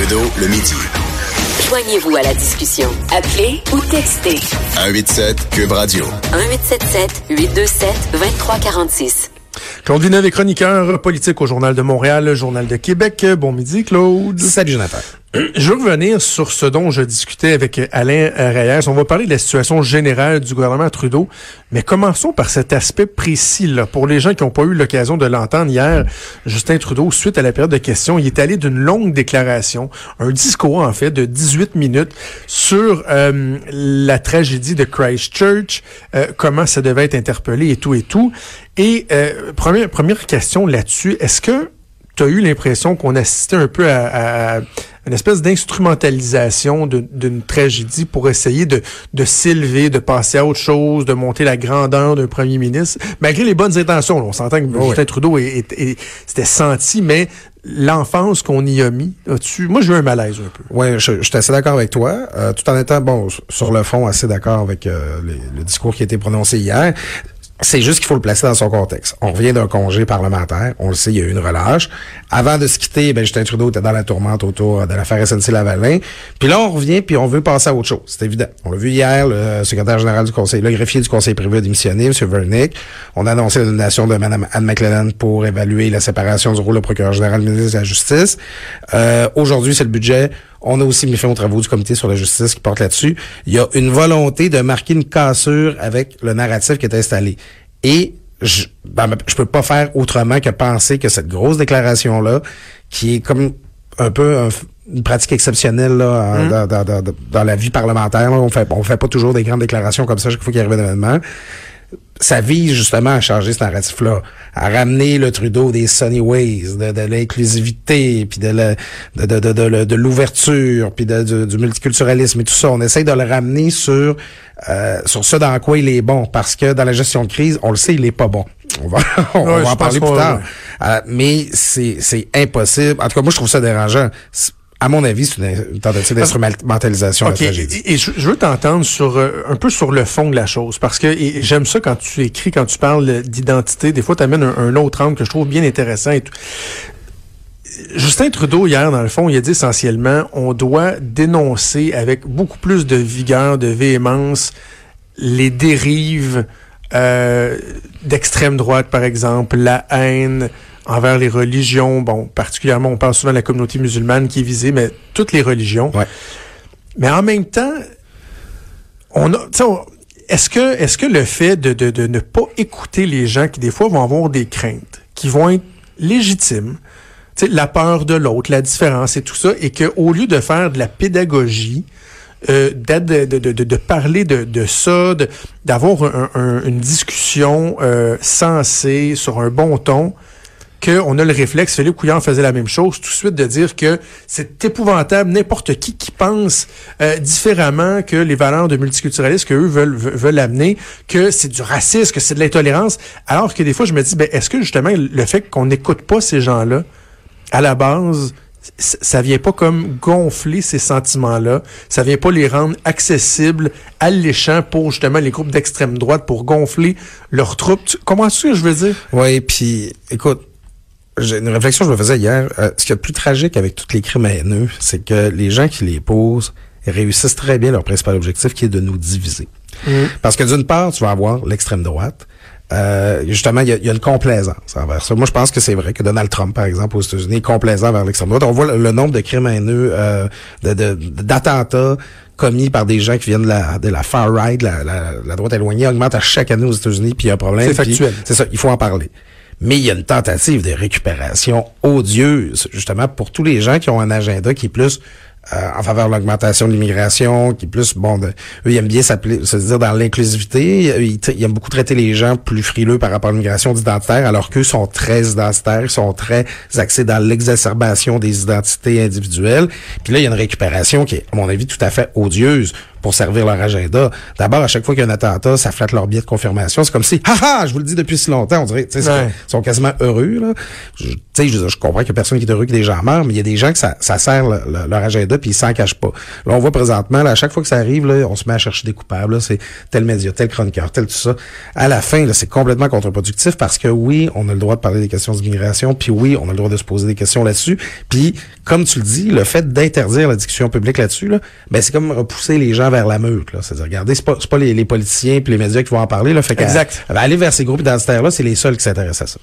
Trudeau, le midi. Joignez-vous à la discussion. Appelez ou textez 187 Cube Radio. 1877 827 2346. Claude Villeneuve est chroniqueur politique au Journal de Montréal, Journal de Québec. Bon midi, Claude. Salut, Jonathan. Je veux revenir sur ce dont je discutais avec Alain Reyes. On va parler de la situation générale du gouvernement Trudeau, mais commençons par cet aspect précis. Là. Pour les gens qui n'ont pas eu l'occasion de l'entendre hier, Justin Trudeau, suite à la période de questions, il est allé d'une longue déclaration, un discours en fait de 18 minutes sur euh, la tragédie de Christchurch, euh, comment ça devait être interpellé et tout et tout. Et euh, première, première question là-dessus, est-ce que tu as eu l'impression qu'on assistait un peu à, à une espèce d'instrumentalisation d'une tragédie pour essayer de, de s'élever, de passer à autre chose, de monter la grandeur d'un premier ministre, malgré les bonnes intentions. on s'entend que oh Justin Trudeau c'était senti, mais l'enfance qu'on y a mis là-dessus, moi j'ai eu un malaise un peu. Oui, je, je suis assez d'accord avec toi, euh, tout en étant, bon, sur le fond, assez d'accord avec euh, le discours qui a été prononcé hier. C'est juste qu'il faut le placer dans son contexte. On revient d'un congé parlementaire. On le sait, il y a eu une relâche. Avant de se quitter, ben, Justin Trudeau était dans la tourmente autour de l'affaire SNC-Lavalin. Puis là, on revient, puis on veut passer à autre chose. C'est évident. On l'a vu hier, le secrétaire général du conseil, le greffier du conseil privé a démissionné, M. Vernick. On a annoncé la nomination de Mme Anne McLennan pour évaluer la séparation du rôle de procureur général ministre de la Justice. Euh, Aujourd'hui, c'est le budget. On a aussi mis fin aux travaux du comité sur la justice qui porte là-dessus. Il y a une volonté de marquer une cassure avec le narratif qui est installé. Et je, ben, je peux pas faire autrement que penser que cette grosse déclaration-là, qui est comme un peu une pratique exceptionnelle là, mmh. dans, dans, dans, la vie parlementaire, on fait on fait pas toujours des grandes déclarations comme ça chaque fois qu'il arrive un événement ça vise justement à changer ce narratif-là, à ramener le Trudeau des sunny ways, de, de l'inclusivité, puis de, de, de, de, de l'ouverture, puis du multiculturalisme et tout ça. On essaye de le ramener sur euh, sur ce dans quoi il est bon, parce que dans la gestion de crise, on le sait, il est pas bon. On va, on va en parler plus tard. Euh, mais c'est c'est impossible. En tout cas, moi, je trouve ça dérangeant à mon avis, c'est une, tentative d'instrumentalisation de la tragédie. Et, je, veux t'entendre sur euh, un peu sur le fond de la chose, parce que j'aime ça quand tu écris, quand tu parles d'identité. Des fois, tu amènes un, autre angle que je trouve bien intéressant. Et Justin Trudeau, hier, dans le fond, il a dit essentiellement, on doit dénoncer avec beaucoup plus de vigueur, de véhémence, les dérives euh, d'extrême droite, par exemple, la haine, envers les religions. Bon, particulièrement, on parle souvent de la communauté musulmane qui est visée, mais toutes les religions. Mais en même temps, on a, est-ce que, est-ce que le fait de, de, de, ne pas écouter les gens qui des fois vont avoir des craintes, qui vont être légitimes, la peur de l'autre, la différence et tout ça, et qu'au lieu de faire de la pédagogie, euh, de, de, de, de, parler de, de ça, d'avoir un, une discussion euh, sensée sur un bon ton, qu'on a le réflexe, Philippe Couillard faisait la même chose, tout de suite de dire que c'est épouvantable, n'importe qui qui pense euh, différemment que les valeurs de multiculturalisme qu'eux veulent, veulent amener, que c'est du racisme, que c'est de l'intolérance, alors que des fois je me dis, ben, est-ce que justement le fait qu'on n'écoute pas ces gens-là, à la base, ça vient pas comme gonfler ces sentiments-là, ça vient pas les rendre accessibles, alléchants pour justement les groupes d'extrême droite, pour gonfler leurs troupes? Comment est-ce que je veux dire? Oui, puis écoute, une réflexion que je me faisais hier. Euh, ce qui est plus tragique avec tous les crimes haineux, c'est que les gens qui les posent réussissent très bien leur principal objectif, qui est de nous diviser. Mm. Parce que d'une part, tu vas avoir l'extrême droite. Euh, justement, il y, a, une complaisance envers ça. Moi, je pense que c'est vrai que Donald Trump, par exemple, aux États-Unis, est complaisant vers l'extrême droite. On voit le, nombre de crimes haineux, euh, d'attentats commis par des gens qui viennent de la, de la far right, la, la, droite éloignée, augmente à chaque année aux États-Unis, puis il y a un problème. C'est factuel. C'est ça, il faut en parler mais il y a une tentative de récupération odieuse, justement, pour tous les gens qui ont un agenda qui est plus euh, en faveur de l'augmentation de l'immigration, qui est plus, bon, de, eux, ils aiment bien s'appeler, se dire dans l'inclusivité. Ils, ils aiment beaucoup traiter les gens plus frileux par rapport à l'immigration identitaire, alors qu'eux sont très identitaires, ils sont très axés dans l'exacerbation des identités individuelles. Puis là, il y a une récupération qui est, à mon avis, tout à fait odieuse pour servir leur agenda. D'abord, à chaque fois qu'il y a un attentat, ça flatte leur billet de confirmation. C'est comme si, haha, je vous le dis depuis si longtemps, on dirait, tu sais, Ouais. ils sont quasiment heureux, là. Je- Tu sais, je, je comprends qu'il y a personne qui est heureux que des gens meurent, mais il y a des gens que ça, ça sert le- le- leur agenda puis ils s'en cachent pas. Là, on voit présentement, là, à chaque fois que ça arrive, là, on se met à chercher des coupables, là. C'est tel média, tel chroniqueur, tel tout ça. À la fin, là, c'est complètement contre-productif parce que oui, on a le droit de parler des questions d'immigration, puis oui, on a le droit de se poser des questions là-dessus. Puis, comme tu le dis, le fait d'interdire la discussion publique là-dessus, là, ben, c'est comme repousser les gens vers la meute, là. C'est-à-dire, regardez, c'est pas, pas les, les politiciens puis les médias qui vont en parler, là. Fait Exact. ben, aller vers ces groupes identitaires-là, c'est les seuls qui s'intéressent à ça.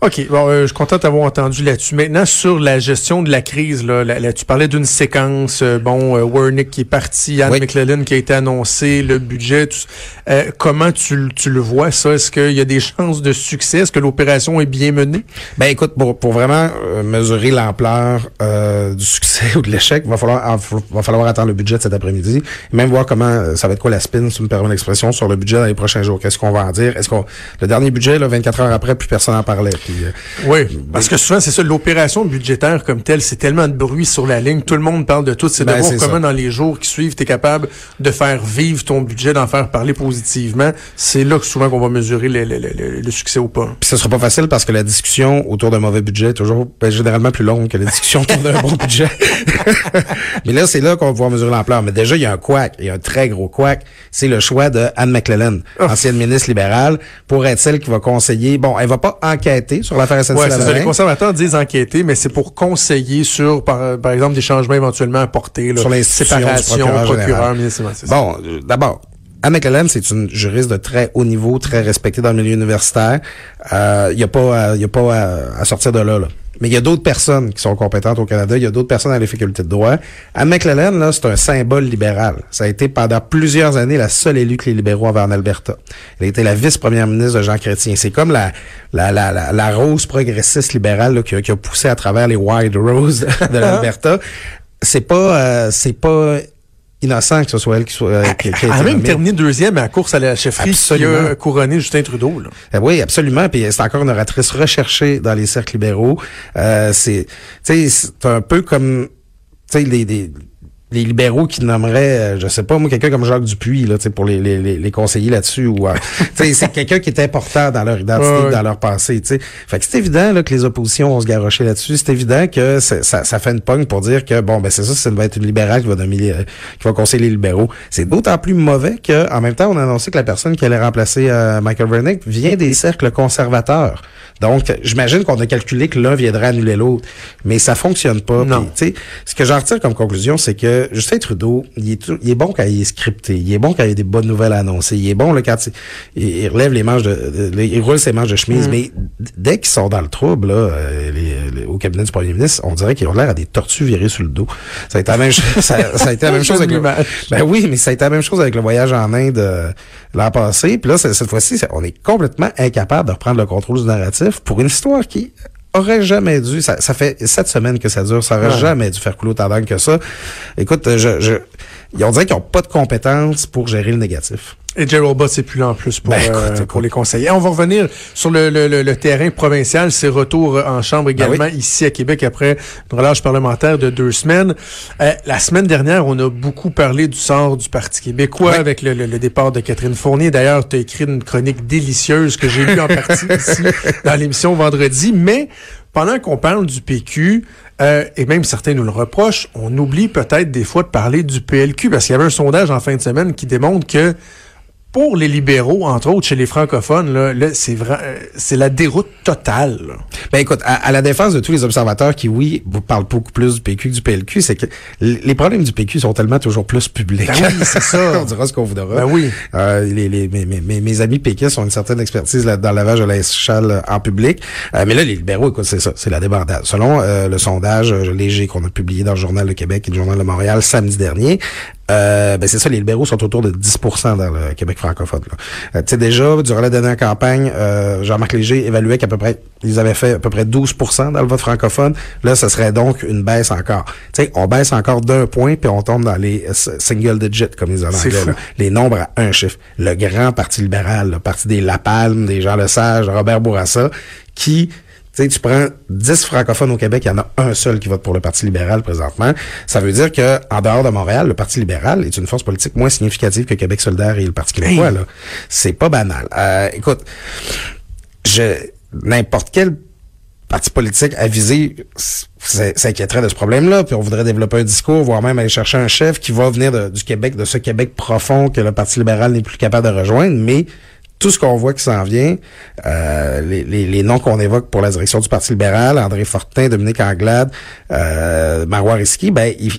OK. Bon, euh, je suis content d'avoir entendu là-dessus. Maintenant, sur la gestion de la crise, là, là, là, tu parlais d'une séquence. euh, bon, euh, Wernick qui est parti, Anne Oui. Qui a été annoncé, le budget. euh, comment tu, le- tu le vois, ça? Est-ce qu'il y a des chances de succès? Est-ce que l'opération est bien menée? Ben écoute, pour, pour vraiment euh, mesurer l'ampleur euh, du succès ou de l'échec, va falloir va falloir attendre le budget de cet après-midi, et même voir comment euh, ça va être quoi la spin, si tu me permets l'expression, sur le budget dans les prochains jours. Qu'est-ce qu'on va en dire? Est-ce qu'on le dernier budget, là, 24 heures après, plus personne n'en parlait. Puis, euh, Oui. Parce que souvent, c'est ça, l'opération budgétaire comme telle, c'est tellement de bruit sur la ligne, tout le monde parle de tout. C'est de Ben, voir c'est comment ça. dans les jours qui suivent, tu es capable de faire vivre ton budget, d'en faire parler positivement. C'est là que souvent qu'on va mesurer le, le- le- le succès ou pas. Puis ce sera pas facile parce que la discussion autour d'un mauvais budget est toujours ben, généralement plus longue que la discussion autour d'un bon budget. Mais là, c'est là qu'on va pouvoir mesurer l'ampleur. Mais déjà, il y a un couac, il y a un très gros couac. C'est le choix de Anne McClellan, ancienne ministre libérale, pour être celle qui va conseiller. Bon, elle va pas enquêter sur l'affaire SNC Ouais, ça. Les conservateurs disent enquêter, mais c'est pour conseiller sur, par, par exemple, des changements éventuellement apportés. Là, Sur du Séparation, procureur procureur, ça. Bon, euh, d'abord, Anne McClellan, c'est une juriste de très haut niveau, très respectée dans le milieu universitaire. Euh, Il n'y a pas, à- y a pas à, à sortir de là, là. Mais il y a d'autres personnes qui sont compétentes au Canada. Il y a d'autres personnes à la faculté de droit. Anne McClellan, là, c'est un symbole libéral. Ça a été pendant plusieurs années la seule élue que les libéraux avaient en Alberta. Elle a été la vice-première ministre de Jean Chrétien. C'est comme la, la, la, la, la rose progressiste libérale là, qui, a, qui a poussé à travers les Wild Roses de l'Alberta. C'est pas, euh, c'est pas innocent que ce soit elle qui soit euh, qui, qui a Elle a été même terminé deuxième à la course à la chefferie qui a Absolument. couronné Justin Trudeau. Là. Euh, Oui, absolument. Puis c'est encore une oratrice recherchée dans les cercles libéraux. Euh, c'est, tu sais, c'est un peu comme, tu sais, les, les, les libéraux qui nommeraient, euh, je sais pas, moi, quelqu'un comme Jacques Dupuis, là, pour les, les, les, conseiller là-dessus. Ou, euh, c'est quelqu'un qui est important dans leur identité, Ouais, ouais. dans leur passé, tu sais. Fait que c'est évident là, que les oppositions vont se garrocher là-dessus. C'est évident que ça, ça fait une pogne pour dire que, bon, ben c'est ça, ça va être une libérale qui va nommer, euh, qui va conseiller les libéraux. C'est d'autant plus mauvais que, en même temps, on a annoncé que la personne qui allait remplacer euh, Michael Vernick vient des cercles conservateurs. Donc, j'imagine qu'on a calculé que l'un viendrait annuler l'autre, mais ça fonctionne pas. Non. Sais, ce que j'en retire comme conclusion, c'est que Justin Trudeau, il est, tout- il est bon quand il est scripté, il est bon quand il y a des bonnes nouvelles à annoncer, il est bon là, quand il, relève les manches de, de- il roule ses manches de chemise, mais d- dès qu'ils sont dans le trouble là, euh, les- les- au cabinet du premier ministre, on dirait qu'ils ont l'air à des tortues virées sur le dos. Ça a été la même, chose- ça, ça a été la même chose avec le, ben oui, mais ça a été la même chose avec le voyage en Inde euh, l'an passé. Puis là, cette fois-ci, on est complètement incapable de reprendre le contrôle du narratif pour une histoire qui aurait jamais dû, ça, ça fait sept semaines que ça dure, ça aurait Ouais. jamais dû faire couler autant d'angles que ça. Écoute, je, je, on dirait qu'ils n'ont pas de compétences pour gérer le négatif. Et Gerald Bott, c'est plus là en plus pour, Ben, écoute, euh, pour les conseillers. On va revenir sur le, le, le, le terrain provincial, ses retours euh, en chambre également Ben oui. ici à Québec après une relâche parlementaire de deux semaines. Euh, la semaine dernière, on a beaucoup parlé du sort du Parti québécois Oui. avec le, départ de Catherine Fournier. D'ailleurs, tu as écrit une chronique délicieuse que j'ai lue en partie ici dans l'émission vendredi. Mais pendant qu'on parle du PQ, euh, et même certains nous le reprochent, on oublie peut-être des fois de parler du PLQ parce qu'il y avait un sondage en fin de semaine qui démontre que pour les libéraux, entre autres chez les francophones, là, là, c'est vrai, euh, c'est la déroute totale. là. Ben écoute, à, à la défense de tous les observateurs qui, oui, vous parlent beaucoup plus du PQ que du PLQ, c'est que les problèmes du PQ sont tellement toujours plus publics. Ben oui, c'est ça. On dira ce qu'on voudra. Ben oui. Euh, les, les, mes, mes, mes- mes amis péquistes ont une certaine expertise là, dans le lavage de l'échelle en public. Euh, mais là, les libéraux, écoute, c'est ça, c'est la débandade. Selon euh, le sondage euh, léger qu'on a publié dans le Journal de Québec et le Journal de Montréal samedi dernier, Euh, ben c'est ça, les libéraux sont autour de 10% dans le Québec francophone. là. Euh, tu sais, déjà, durant la dernière campagne, euh, Jean-Marc Léger évaluait qu'à peu près, ils avaient fait à peu près 12% dans le vote francophone. Là, ce serait donc une baisse encore. Tu sais, on baisse encore d'un point, puis on tombe dans les single digits, comme ils disent en anglais. fou. là. Les nombres à un chiffre. Le grand Parti libéral, le Parti des La Palme, des Jean Lesage, Robert Bourassa, qui... Tu sais, tu prends 10 francophones au Québec, il y en a un seul qui vote pour le Parti libéral présentement. Ça veut dire que en dehors de Montréal, le Parti libéral est une force politique moins significative que Québec solidaire et le Parti québécois. Hey. là. C'est pas banal. Euh, écoute, je n'importe quel parti politique avisé s'inquiéterait de ce problème-là, puis on voudrait développer un discours, voire même aller chercher un chef qui va venir de- du Québec, de ce Québec profond que le Parti libéral n'est plus capable de rejoindre, mais tout ce qu'on voit qui s'en vient, euh, les, les- les noms qu'on évoque pour la direction du Parti libéral, André Fortin, Dominique Anglade, euh, Marois Risky, ben, ils,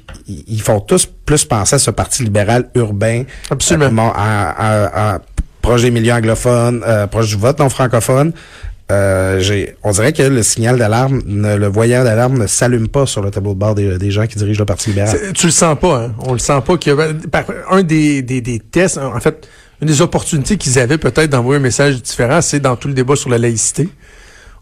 ils- font tous plus penser à ce Parti libéral urbain. Absolument. euh, à- à- à- proche des milieux anglophones, euh, proche du vote non francophone. Euh, j'ai, on dirait que le signal d'alarme, ne- le voyant d'alarme ne s'allume pas sur le tableau de bord des, des gens qui dirigent le Parti libéral. Tu le sens pas, hein? On le sent pas qu'il y a par- un des, des, des tests, en fait, une des opportunités qu'ils avaient peut-être d'envoyer un message différent, c'est dans tout le débat sur la laïcité.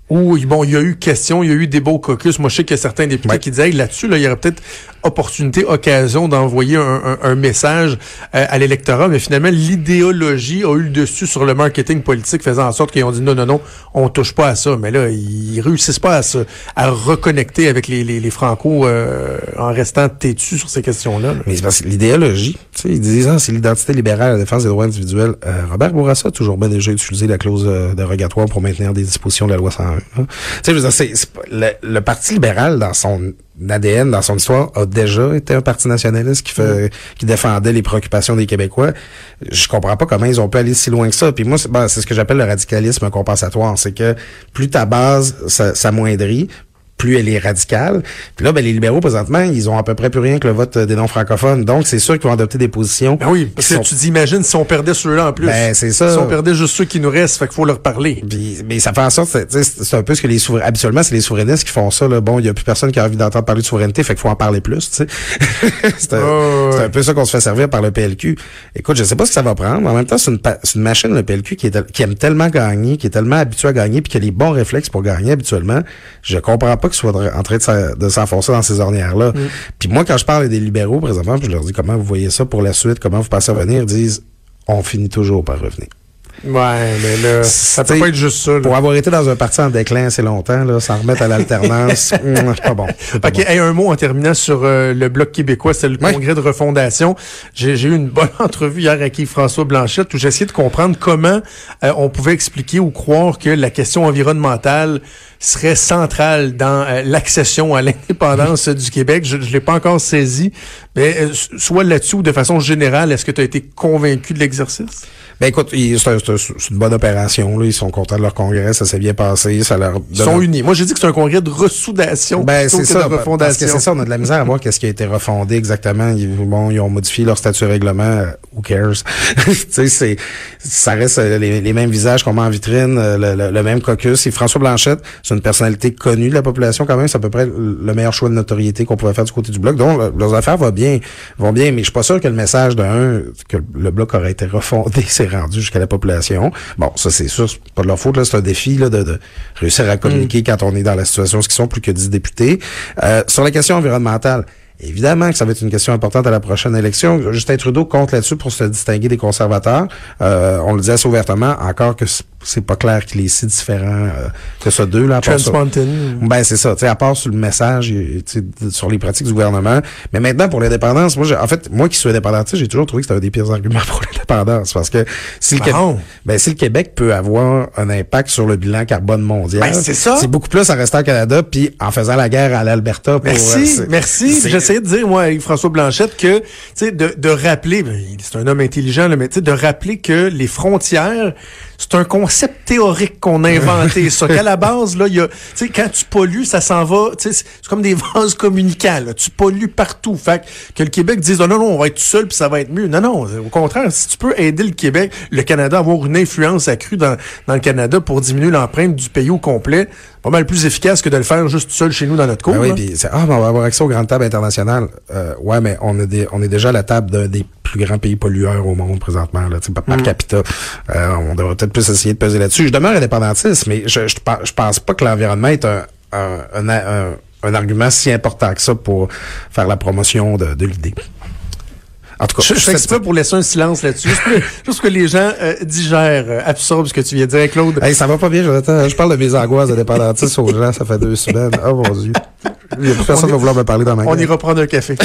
Où, bon, il y a eu question, il y a eu débat au caucus. Moi, je sais qu'il y a certains députés Ouais. qui disaient, Hey, là-dessus, là, il y aurait peut-être opportunité, occasion d'envoyer un, un- un message euh, à l'électorat. Mais finalement, l'idéologie a eu le dessus sur le marketing politique, faisant en sorte qu'ils ont dit non, non, non, on touche pas à ça. Mais là, ils réussissent pas à se, à reconnecter avec les, les, les Franco euh, en restant têtus sur ces questions-là. là. Mais c'est parce que l'idéologie, ils disent, ah, c'est l'identité libérale, la défense des droits individuels. Euh, Robert Bourassa a toujours bien déjà utilisé la clause euh, dérogatoire pour maintenir des dispositions de la loi 101. hein. Je veux dire, le, le Parti libéral, dans son ADN, dans son histoire, a déjà été un parti nationaliste qui fait, qui défendait les préoccupations des Québécois. Je comprends pas comment ils ont pu aller si loin que ça. Puis moi, c'est, ben, ce que j'appelle le radicalisme compensatoire. C'est que plus ta base ça- s'amoindrit, plus elle est radicale. Puis là, ben, les libéraux, présentement, ils ont à peu près plus rien que le vote des non-francophones. Donc, c'est sûr qu'ils vont adopter des positions. Ben oui, parce que sont- tu t'imagines si on perdait ceux-là en plus. Ben, c'est ça. Si on perdait juste ceux qui nous restent, fait qu'il faut leur parler. Puis, mais ça fait en sorte, c'est- un peu ce que les souverainistes, habituellement, c'est les souverainistes qui font ça, là. Bon, il y a plus personne qui a envie d'entendre parler de souveraineté, fait qu'il faut en parler plus, tu sais. c'est un, Oh, c'est ouais. un peu ça qu'on se fait servir par le PLQ. Écoute, je sais pas ce que ça va prendre. En même temps, c'est une, machine, le PLQ, qui, est, tel- qui aime tellement gagner, qui est tellement habitué à gagner, puis qui a les bons réflexes pour gagner habituellement. Je comprends pas de- en train de s'en- de s'enfoncer dans ces ornières-là. Mm. Puis moi, quand je parle des libéraux, présentement, puis je leur dis comment vous voyez ça pour la suite, comment vous pensez revenir, ils disent, on finit toujours par revenir. Ouais, mais là, ça peut pas être juste ça. là. Pour avoir été dans un parti en déclin assez longtemps, là, s'en remettre à l'alternance, hum, c'est pas bon. pas OK, bon. hey, un mot en terminant sur euh, le Bloc québécois, c'est le Ouais. congrès de refondation. J'ai eu une bonne entrevue hier avec Yves-François Blanchette où j'ai essayé de comprendre comment euh, on pouvait expliquer ou croire que la question environnementale serait centrale dans euh, l'accession à l'indépendance du Québec. Je ne l'ai pas encore saisi, mais soit là-dessus ou de façon générale, est-ce que tu as été convaincu de l'exercice? Ben écoute, c'est un- c'est un- c'est une bonne opération. Là. Ils sont contents de leur congrès, ça s'est bien passé. Ça leur Ils sont unis. Moi, j'ai dit que c'est un congrès de ressoudation Ben, plutôt que ça. de Parce que refondation. c'est ça, on a de la misère à voir qu'est-ce qui a été refondé exactement. Ils, bon, ils ont modifié leur statut règlement. euh, who cares? tu sais, c'est, ça reste euh, les, les mêmes visages qu'on met en vitrine, euh, le, le- le même caucus. Et François Blanchette, c'est une personnalité connue de la population quand même. C'est à peu près le meilleur choix de notoriété qu'on pouvait faire du côté du Bloc. Donc, le- leurs affaires vont bien, vont bien. Mais je suis pas sûr que le message d'un, que le Bloc aurait été refondé, s'est rendu jusqu'à la population. Bon, ça, c'est sûr. C'est pas de leur faute, là. C'est un défi, là, de, de réussir à communiquer quand on est dans la situation, ce qui sont plus que 10 députés. Euh, sur la question environnementale, Évidemment que ça va être une question importante à la prochaine élection. Justin Trudeau compte là-dessus pour se distinguer des conservateurs. Euh, on le dit assez ouvertement, encore que c'est pas clair qu'il est si différent euh, que ce deux là. Trans ça. Mountain. Ben c'est ça, tu sais à part sur le message sur les pratiques du gouvernement, mais maintenant pour l'indépendance, moi j'ai- en fait moi qui suis indépendantiste, j'ai toujours trouvé que c'était un des pires arguments pour l'indépendance parce que si le, Bon. Québec, ben, si le Québec peut avoir un impact sur le bilan carbone mondial, Ben, c'est ça. C'est beaucoup plus en restant au Canada puis en faisant la guerre à l'Alberta pour euh, Merci, c'est- merci. De dire, moi, avec François Blanchette, que, tu sais, de, de rappeler, ben, c'est un homme intelligent, là, mais tu sais, de rappeler que les frontières c'est un concept théorique qu'on a inventé. ça, qu'à la base, là, il y a, tu sais, quand tu pollues, ça s'en va, tu sais, c'est comme des vases communicants, là. Tu pollues partout. Fait que, le Québec dise, oh, non, non, on va être tout seul puis ça va être mieux. Non, non. Au contraire, si tu peux aider le Québec, le Canada à avoir une influence accrue dans, dans le Canada pour diminuer l'empreinte du pays au complet, pas mal plus efficace que de le faire juste tout seul chez nous dans notre cour. Ben oui, c'est, ah, mais on va avoir accès aux grandes tables internationales. Euh, ouais, mais on est, des, on est déjà à la table d'un des plus grands pays pollueurs au monde présentement, là, tu sais, par, par capita. Euh, on devrait peut-être plus essayer de peser là-dessus. Je demeure indépendantiste, mais je, je, pe- je pense pas que l'environnement est un, un, un, un- un argument si important que ça pour faire la promotion de, de l'idée. En tout cas, Je, je fais exprès pour laisser un silence là-dessus, juste, que les gens euh, digèrent, euh, absorbent ce que tu viens de dire, Claude. Hey, ça va pas bien, Jonathan. Je parle de mes angoisses de aux gens, ça fait deux semaines. Oh mon Dieu. Il y a plus personne qui va vouloir me parler dans ma On ira prendre un café.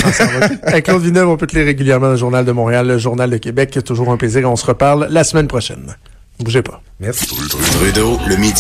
Avec Claude Villeneuve, on peut te lire régulièrement dans le Journal de Montréal, le Journal de Québec. Toujours un plaisir. On se reparle la semaine prochaine. Bougez pas. Merci. Trudeau, le midi.